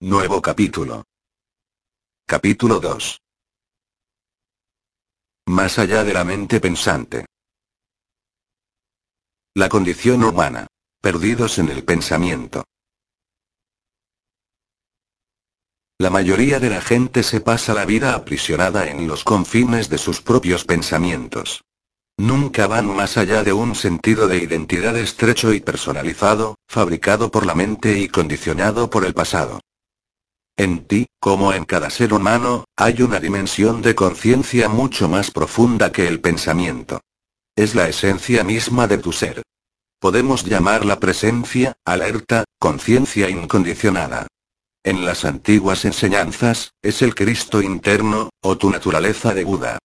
Nuevo capítulo. Capítulo 2. Más allá de la mente pensante. La condición humana. Perdidos en el pensamiento. La mayoría de la gente se pasa la vida aprisionada en los confines de sus propios pensamientos. Nunca van más allá de un sentido de identidad estrecho y personalizado, fabricado por la mente y condicionado por el pasado. En ti, como en cada ser humano, hay una dimensión de conciencia mucho más profunda que el pensamiento. Es la esencia misma de tu ser. Podemos llamarla presencia, alerta, conciencia incondicionada. En las antiguas enseñanzas, es el Cristo interno, o tu naturaleza de Buda.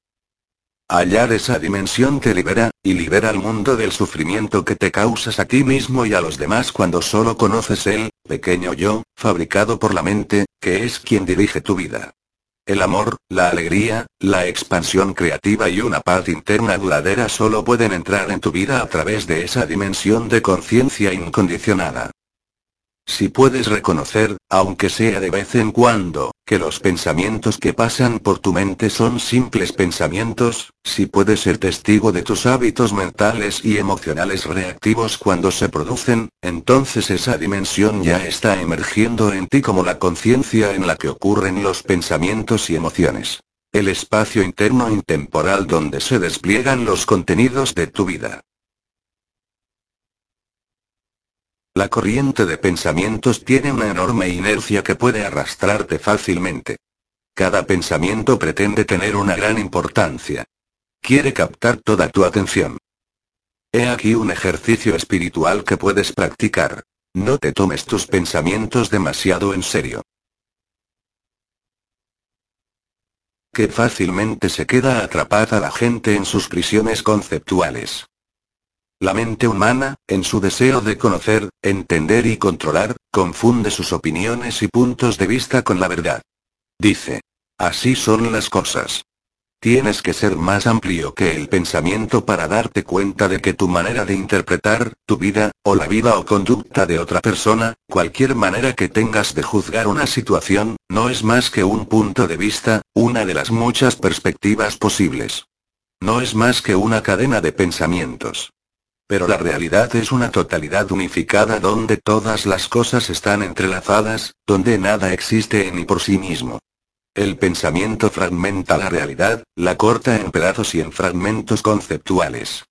Hallar esa dimensión te libera, y libera al mundo del sufrimiento que te causas a ti mismo y a los demás cuando solo conoces el, pequeño yo, fabricado por la mente, que es quien dirige tu vida. El amor, la alegría, la expansión creativa y una paz interna duradera solo pueden entrar en tu vida a través de esa dimensión de conciencia incondicionada. Si puedes reconocer, aunque sea de vez en cuando, que los pensamientos que pasan por tu mente son simples pensamientos, si puedes ser testigo de tus hábitos mentales y emocionales reactivos cuando se producen, entonces esa dimensión ya está emergiendo en ti como la conciencia en la que ocurren los pensamientos y emociones. El espacio interno intemporal donde se despliegan los contenidos de tu vida. La corriente de pensamientos tiene una enorme inercia que puede arrastrarte fácilmente. Cada pensamiento pretende tener una gran importancia. Quiere captar toda tu atención. He aquí un ejercicio espiritual que puedes practicar. No te tomes tus pensamientos demasiado en serio. Que fácilmente se queda atrapada la gente en sus prisiones conceptuales. La mente humana, en su deseo de conocer, entender y controlar, confunde sus opiniones y puntos de vista con la verdad. Dice. Así son las cosas. Tienes que ser más amplio que el pensamiento para darte cuenta de que tu manera de interpretar, tu vida, o la vida o conducta de otra persona, cualquier manera que tengas de juzgar una situación, no es más que un punto de vista, una de las muchas perspectivas posibles. No es más que una cadena de pensamientos. Pero la realidad es una totalidad unificada donde todas las cosas están entrelazadas, donde nada existe en y por sí mismo. El pensamiento fragmenta la realidad, la corta en pedazos y en fragmentos conceptuales.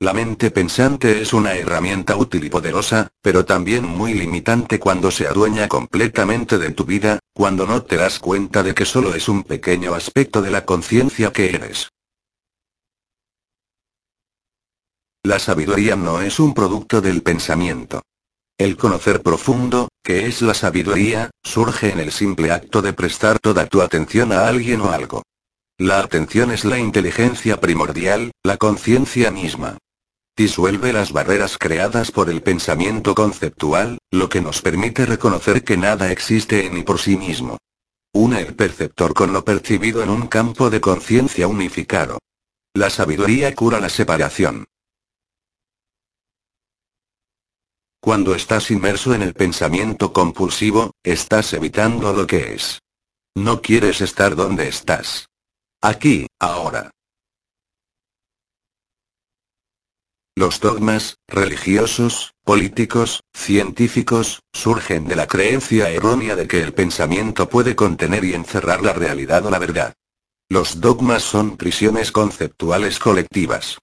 La mente pensante es una herramienta útil y poderosa, pero también muy limitante cuando se adueña completamente de tu vida, cuando no te das cuenta de que solo es un pequeño aspecto de la conciencia que eres. La sabiduría no es un producto del pensamiento. El conocer profundo, que es la sabiduría, surge en el simple acto de prestar toda tu atención a alguien o algo. La atención es la inteligencia primordial, la conciencia misma. Disuelve las barreras creadas por el pensamiento conceptual, lo que nos permite reconocer que nada existe en y por sí mismo. Une el perceptor con lo percibido en un campo de conciencia unificado. La sabiduría cura la separación. Cuando estás inmerso en el pensamiento compulsivo, estás evitando lo que es. No quieres estar donde estás. Aquí, ahora. Los dogmas, religiosos, políticos, científicos, surgen de la creencia errónea de que el pensamiento puede contener y encerrar la realidad o la verdad. Los dogmas son prisiones conceptuales colectivas.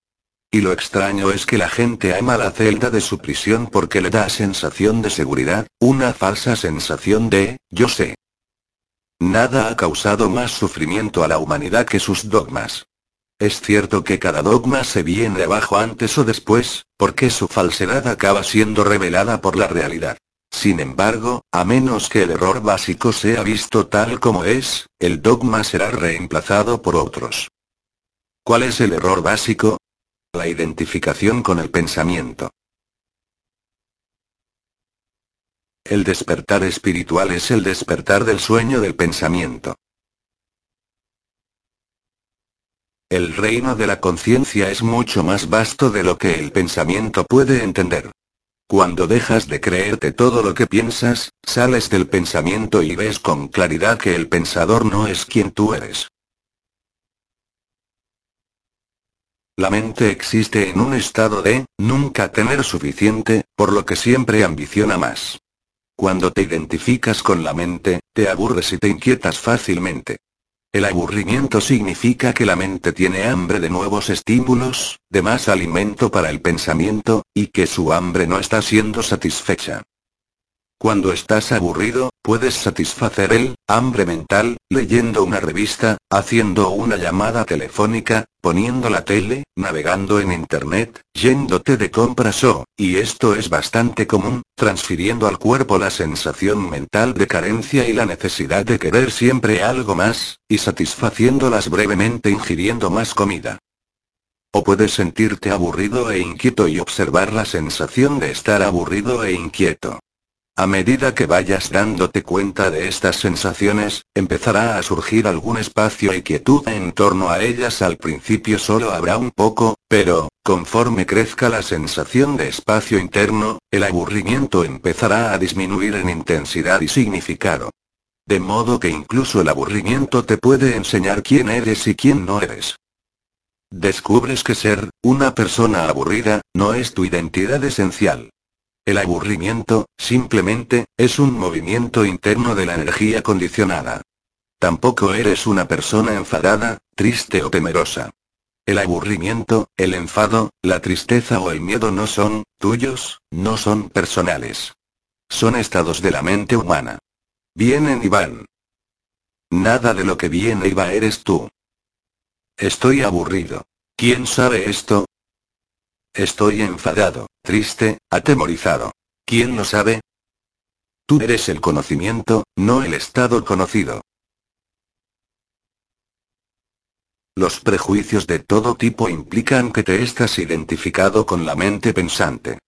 Y lo extraño es que la gente ama la celda de su prisión porque le da sensación de seguridad, una falsa sensación de, yo sé. Nada ha causado más sufrimiento a la humanidad que sus dogmas. Es cierto que cada dogma se viene abajo antes o después, porque su falsedad acaba siendo revelada por la realidad. Sin embargo, a menos que el error básico sea visto tal como es, el dogma será reemplazado por otros. ¿Cuál es el error básico? La identificación con el pensamiento. El despertar espiritual es el despertar del sueño del pensamiento. El reino de la conciencia es mucho más vasto de lo que el pensamiento puede entender. Cuando dejas de creerte todo lo que piensas, sales del pensamiento y ves con claridad que el pensador no es quien tú eres. La mente existe en un estado de, nunca tener suficiente, por lo que siempre ambiciona más. Cuando te identificas con la mente, te aburres y te inquietas fácilmente. El aburrimiento significa que la mente tiene hambre de nuevos estímulos, de más alimento para el pensamiento, y que su hambre no está siendo satisfecha. Cuando estás aburrido, puedes satisfacer el hambre mental, leyendo una revista, haciendo una llamada telefónica, poniendo la tele, navegando en Internet, yéndote de compras o, y esto es bastante común, transfiriendo al cuerpo la sensación mental de carencia y la necesidad de querer siempre algo más, y satisfaciéndolas brevemente ingiriendo más comida. O puedes sentirte aburrido e inquieto y observar la sensación de estar aburrido e inquieto. A medida que vayas dándote cuenta de estas sensaciones, empezará a surgir algún espacio y quietud en torno a ellas. Al principio solo habrá un poco, pero, conforme crezca la sensación de espacio interno, el aburrimiento empezará a disminuir en intensidad y significado. De modo que incluso el aburrimiento te puede enseñar quién eres y quién no eres. Descubres que ser, una persona aburrida, no es tu identidad esencial. El aburrimiento, simplemente, es un movimiento interno de la energía condicionada. Tampoco eres una persona enfadada, triste o temerosa. El aburrimiento, el enfado, la tristeza o el miedo no son, tuyos, no son personales. Son estados de la mente humana. Vienen y van. Nada de lo que viene y va eres tú. Estoy aburrido. ¿Quién sabe esto? Estoy enfadado, triste, atemorizado. ¿Quién lo sabe? Tú eres el conocimiento, no el estado conocido. Los prejuicios de todo tipo implican que te estás identificado con la mente pensante.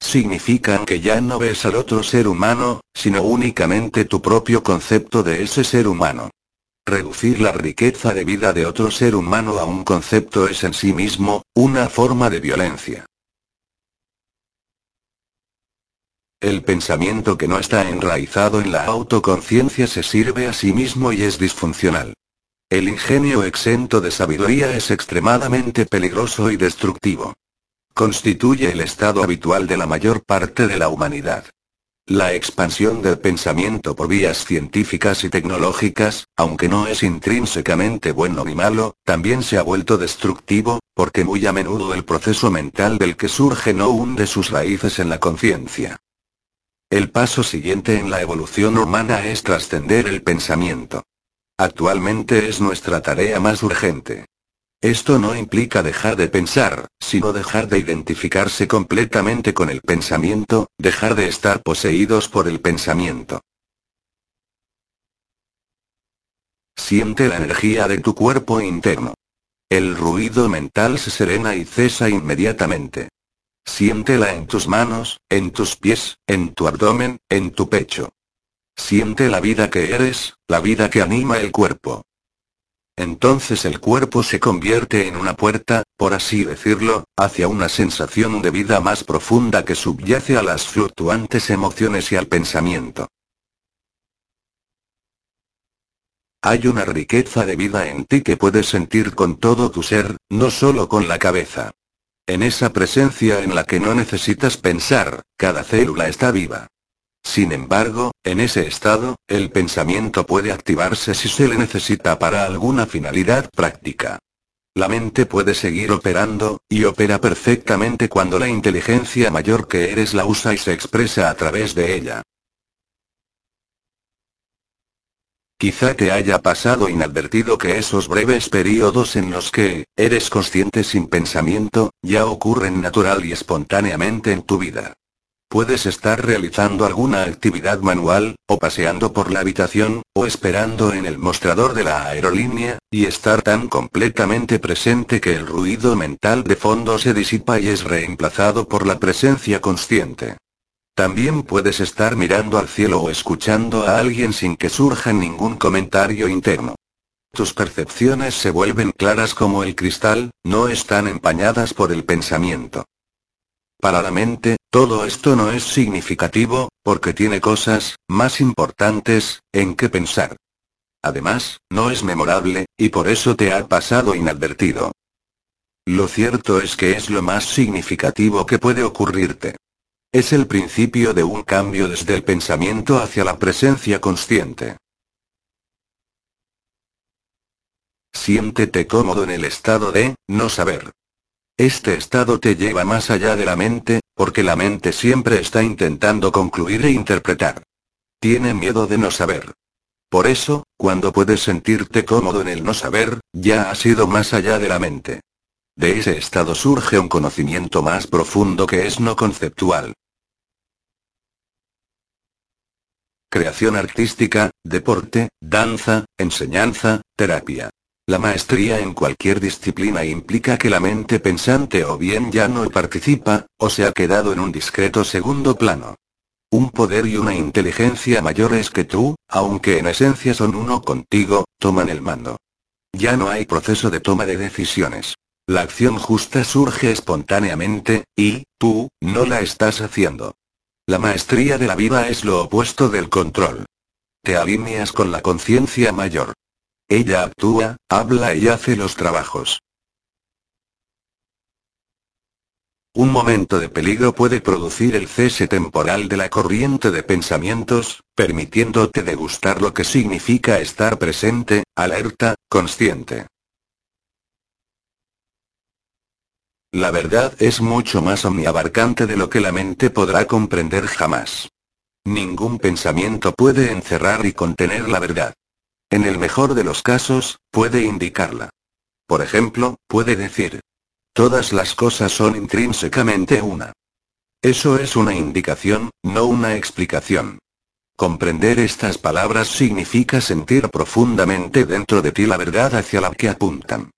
Significan que ya no ves al otro ser humano, sino únicamente tu propio concepto de ese ser humano. Reducir la riqueza de vida de otro ser humano a un concepto es en sí mismo, una forma de violencia. El pensamiento que no está enraizado en la autoconciencia se sirve a sí mismo y es disfuncional. El ingenio exento de sabiduría es extremadamente peligroso y destructivo. Constituye el estado habitual de la mayor parte de la humanidad. La expansión del pensamiento por vías científicas y tecnológicas, aunque no es intrínsecamente bueno ni malo, también se ha vuelto destructivo, porque muy a menudo el proceso mental del que surge no hunde sus raíces en la conciencia. El paso siguiente en la evolución humana es trascender el pensamiento. Actualmente es nuestra tarea más urgente. Esto no implica dejar de pensar, sino dejar de identificarse completamente con el pensamiento, dejar de estar poseídos por el pensamiento. Siente la energía de tu cuerpo interno. El ruido mental se serena y cesa inmediatamente. Siéntela en tus manos, en tus pies, en tu abdomen, en tu pecho. Siente la vida que eres, la vida que anima el cuerpo. Entonces el cuerpo se convierte en una puerta, por así decirlo, hacia una sensación de vida más profunda que subyace a las fluctuantes emociones y al pensamiento. Hay una riqueza de vida en ti que puedes sentir con todo tu ser, no solo con la cabeza. En esa presencia en la que no necesitas pensar, cada célula está viva. Sin embargo, en ese estado, el pensamiento puede activarse si se le necesita para alguna finalidad práctica. La mente puede seguir operando, y opera perfectamente cuando la inteligencia mayor que eres la usa y se expresa a través de ella. Quizá te haya pasado inadvertido que esos breves periodos en los que, eres consciente sin pensamiento, ya ocurren natural y espontáneamente en tu vida. Puedes estar realizando alguna actividad manual, o paseando por la habitación, o esperando en el mostrador de la aerolínea, y estar tan completamente presente que el ruido mental de fondo se disipa y es reemplazado por la presencia consciente. También puedes estar mirando al cielo o escuchando a alguien sin que surja ningún comentario interno. Tus percepciones se vuelven claras como el cristal, no están empañadas por el pensamiento. Para la mente, todo esto no es significativo, porque tiene cosas, más importantes, en que pensar. Además, no es memorable, y por eso te ha pasado inadvertido. Lo cierto es que es lo más significativo que puede ocurrirte. Es el principio de un cambio desde el pensamiento hacia la presencia consciente. Siéntete cómodo en el estado de, no saber. Este estado te lleva más allá de la mente, porque la mente siempre está intentando concluir e interpretar. Tiene miedo de no saber. Por eso, cuando puedes sentirte cómodo en el no saber, ya has ido más allá de la mente. De ese estado surge un conocimiento más profundo que es no conceptual. Creación artística, deporte, danza, enseñanza, terapia. La maestría en cualquier disciplina implica que la mente pensante o bien ya no participa, o se ha quedado en un discreto segundo plano. Un poder y una inteligencia mayores que tú, aunque en esencia son uno contigo, toman el mando. Ya no hay proceso de toma de decisiones. La acción justa surge espontáneamente, y, tú, no la estás haciendo. La maestría de la vida es lo opuesto del control. Te alineas con la conciencia mayor. Ella actúa, habla y hace los trabajos. Un momento de peligro puede producir el cese temporal de la corriente de pensamientos, permitiéndote degustar lo que significa estar presente, alerta, consciente. La verdad es mucho más omniabarcante de lo que la mente podrá comprender jamás. Ningún pensamiento puede encerrar y contener la verdad. En el mejor de los casos, puede indicarla. Por ejemplo, puede decir, todas las cosas son intrínsecamente una. Eso es una indicación, no una explicación. Comprender estas palabras significa sentir profundamente dentro de ti la verdad hacia la que apuntan.